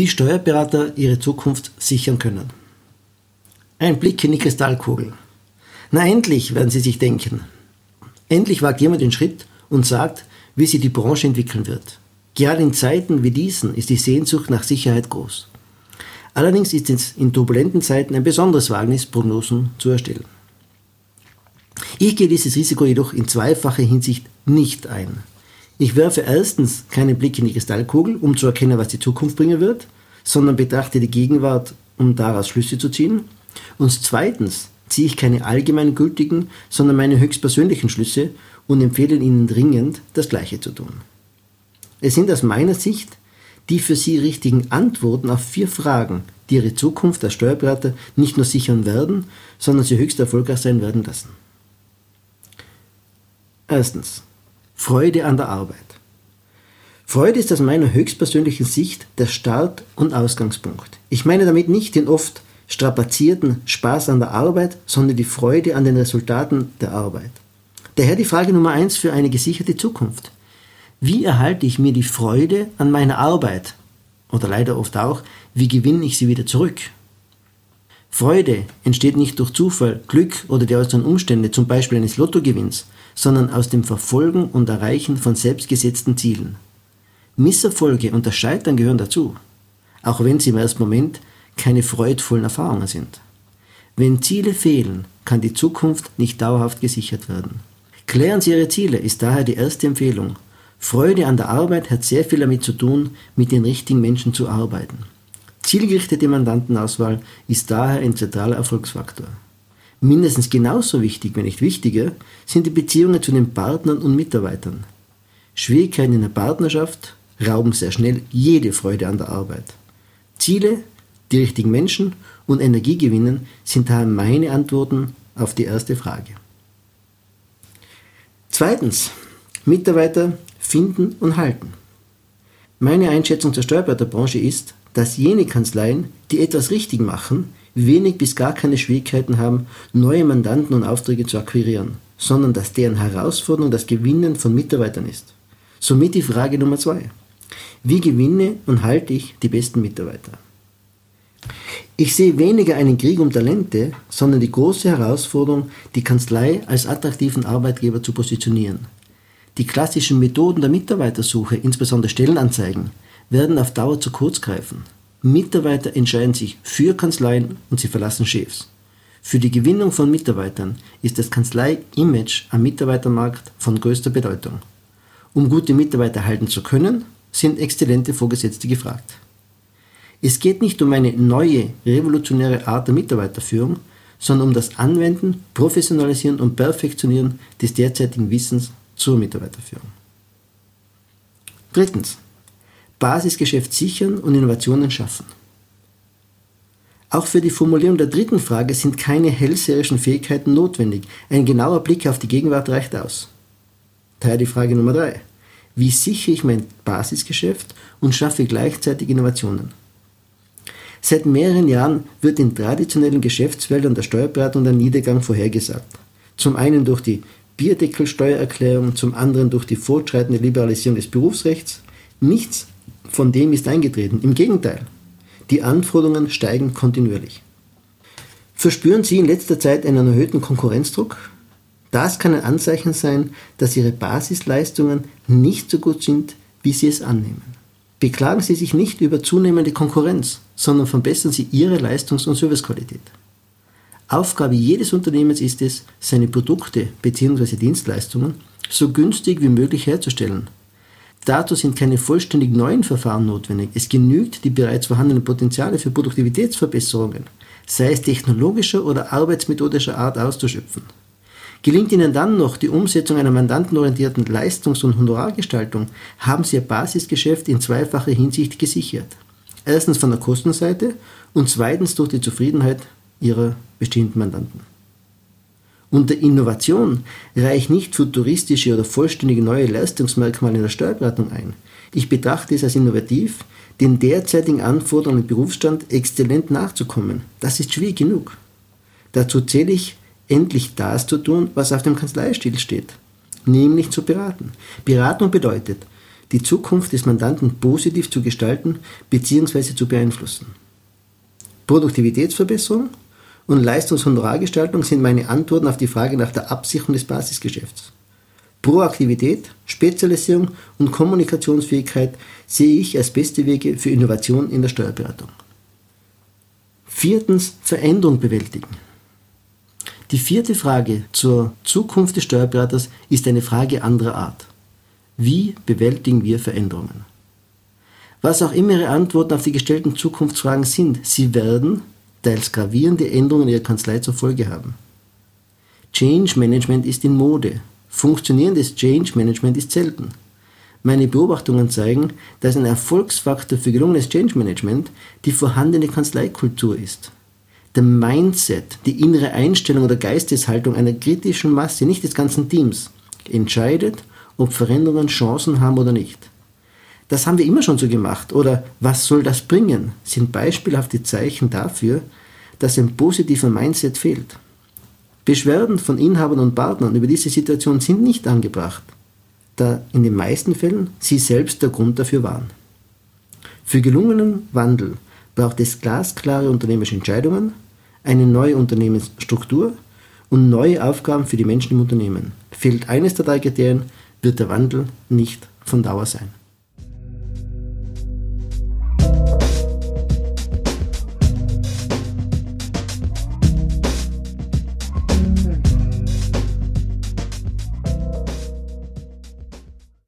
Wie Steuerberater ihre Zukunft sichern können. Ein Blick in die Kristallkugel. Na endlich, werden Sie sich denken. Endlich wagt jemand den Schritt und sagt, wie sich die Branche entwickeln wird. Gerade in Zeiten wie diesen ist die Sehnsucht nach Sicherheit groß. Allerdings ist es in turbulenten Zeiten ein besonderes Wagnis, Prognosen zu erstellen. Ich gehe dieses Risiko jedoch in zweifacher Hinsicht nicht ein. Ich werfe erstens keinen Blick in die Kristallkugel, um zu erkennen, was die Zukunft bringen wird, sondern betrachte die Gegenwart, um daraus Schlüsse zu ziehen. Und zweitens ziehe ich keine allgemeingültigen, sondern meine höchstpersönlichen Schlüsse und empfehle Ihnen dringend, das Gleiche zu tun. Es sind aus meiner Sicht die für Sie richtigen Antworten auf vier Fragen, die Ihre Zukunft als Steuerberater nicht nur sichern werden, sondern Sie höchst erfolgreich sein werden lassen. Erstens. Freude an der Arbeit. Freude ist aus meiner höchstpersönlichen Sicht der Start- und Ausgangspunkt. Ich meine damit nicht den oft strapazierten Spaß an der Arbeit, sondern die Freude an den Resultaten der Arbeit. Daher die Frage Nummer eins für eine gesicherte Zukunft. Wie erhalte ich mir die Freude an meiner Arbeit? Oder leider oft auch, wie gewinne ich sie wieder zurück? Freude entsteht nicht durch Zufall, Glück oder die äußeren Umstände, zum Beispiel eines Lottogewinns, sondern aus dem Verfolgen und Erreichen von selbstgesetzten Zielen. Misserfolge und das Scheitern gehören dazu, auch wenn sie im ersten Moment keine freudvollen Erfahrungen sind. Wenn Ziele fehlen, kann die Zukunft nicht dauerhaft gesichert werden. Klären Sie Ihre Ziele ist daher die erste Empfehlung. Freude an der Arbeit hat sehr viel damit zu tun, mit den richtigen Menschen zu arbeiten. Zielgerichtete Mandantenauswahl ist daher ein zentraler Erfolgsfaktor. Mindestens genauso wichtig, wenn nicht wichtiger, sind die Beziehungen zu den Partnern und Mitarbeitern. Schwierigkeiten in der Partnerschaft rauben sehr schnell jede Freude an der Arbeit. Ziele, die richtigen Menschen und Energie gewinnen, sind daher meine Antworten auf die erste Frage. Zweitens, Mitarbeiter finden und halten. Meine Einschätzung zur Steuerberaterbranche ist, dass jene Kanzleien, die etwas richtig machen, wenig bis gar keine Schwierigkeiten haben, neue Mandanten und Aufträge zu akquirieren, sondern dass deren Herausforderung das Gewinnen von Mitarbeitern ist. Somit die Frage Nummer zwei. Wie gewinne und halte ich die besten Mitarbeiter? Ich sehe weniger einen Krieg um Talente, sondern die große Herausforderung, die Kanzlei als attraktiven Arbeitgeber zu positionieren. Die klassischen Methoden der Mitarbeitersuche, insbesondere Stellenanzeigen, werden auf Dauer zu kurz greifen. Mitarbeiter entscheiden sich für Kanzleien und sie verlassen Chefs. Für die Gewinnung von Mitarbeitern ist das Kanzlei-Image am Mitarbeitermarkt von größter Bedeutung. Um gute Mitarbeiter halten zu können, sind exzellente Vorgesetzte gefragt. Es geht nicht um eine neue, revolutionäre Art der Mitarbeiterführung, sondern um das Anwenden, Professionalisieren und Perfektionieren des derzeitigen Wissens zur Mitarbeiterführung. Drittens. Basisgeschäft sichern und Innovationen schaffen. Auch für die Formulierung der dritten Frage sind keine hellseherischen Fähigkeiten notwendig. Ein genauer Blick auf die Gegenwart reicht aus. Daher die Frage Nummer drei. Wie sichere ich mein Basisgeschäft und schaffe gleichzeitig Innovationen? Seit mehreren Jahren wird in traditionellen Geschäftsfeldern der Steuerberatung der Niedergang vorhergesagt. Zum einen durch die Bierdeckelsteuererklärung, zum anderen durch die fortschreitende Liberalisierung des Berufsrechts. Nichts von dem ist eingetreten. Im Gegenteil, die Anforderungen steigen kontinuierlich. Verspüren Sie in letzter Zeit einen erhöhten Konkurrenzdruck? Das kann ein Anzeichen sein, dass Ihre Basisleistungen nicht so gut sind, wie Sie es annehmen. Beklagen Sie sich nicht über zunehmende Konkurrenz, sondern verbessern Sie Ihre Leistungs- und Servicequalität. Aufgabe jedes Unternehmens ist es, seine Produkte bzw. Dienstleistungen so günstig wie möglich herzustellen Dazu sind keine vollständig neuen Verfahren notwendig. Es genügt, die bereits vorhandenen Potenziale für Produktivitätsverbesserungen, sei es technologischer oder arbeitsmethodischer Art, auszuschöpfen. Gelingt Ihnen dann noch die Umsetzung einer mandantenorientierten Leistungs- und Honorargestaltung, haben Sie Ihr Basisgeschäft in zweifacher Hinsicht gesichert. Erstens von der Kostenseite und zweitens durch die Zufriedenheit Ihrer bestehenden Mandanten. Unter Innovation reiche ich nicht futuristische oder vollständige neue Leistungsmerkmale in der Steuerberatung ein. Ich betrachte es als innovativ, den derzeitigen Anforderungen im Berufsstand exzellent nachzukommen. Das ist schwierig genug. Dazu zähle ich, endlich das zu tun, was auf dem Kanzleistil steht, nämlich zu beraten. Beratung bedeutet, die Zukunft des Mandanten positiv zu gestalten bzw. zu beeinflussen. Produktivitätsverbesserung und Leistungshonorargestaltung sind meine Antworten auf die Frage nach der Absicherung des Basisgeschäfts. Proaktivität, Spezialisierung und Kommunikationsfähigkeit sehe ich als beste Wege für Innovation in der Steuerberatung. Viertens, Veränderung bewältigen. Die vierte Frage zur Zukunft des Steuerberaters ist eine Frage anderer Art. Wie bewältigen wir Veränderungen? Was auch immer Ihre Antworten auf die gestellten Zukunftsfragen sind, sie werden teils gravierende Änderungen in Ihrer Kanzlei zur Folge haben. Change Management ist in Mode. Funktionierendes Change Management ist selten. Meine Beobachtungen zeigen, dass ein Erfolgsfaktor für gelungenes Change Management die vorhandene Kanzleikultur ist. Der Mindset, die innere Einstellung oder Geisteshaltung einer kritischen Masse, nicht des ganzen Teams, entscheidet, ob Veränderungen Chancen haben oder nicht. Das haben wir immer schon so gemacht oder was soll das bringen, sind beispielhafte Zeichen dafür, dass ein positiver Mindset fehlt. Beschwerden von Inhabern und Partnern über diese Situation sind nicht angebracht, da in den meisten Fällen sie selbst der Grund dafür waren. Für gelungenen Wandel braucht es glasklare unternehmerische Entscheidungen, eine neue Unternehmensstruktur und neue Aufgaben für die Menschen im Unternehmen. Fehlt eines der drei Kriterien, wird der Wandel nicht von Dauer sein.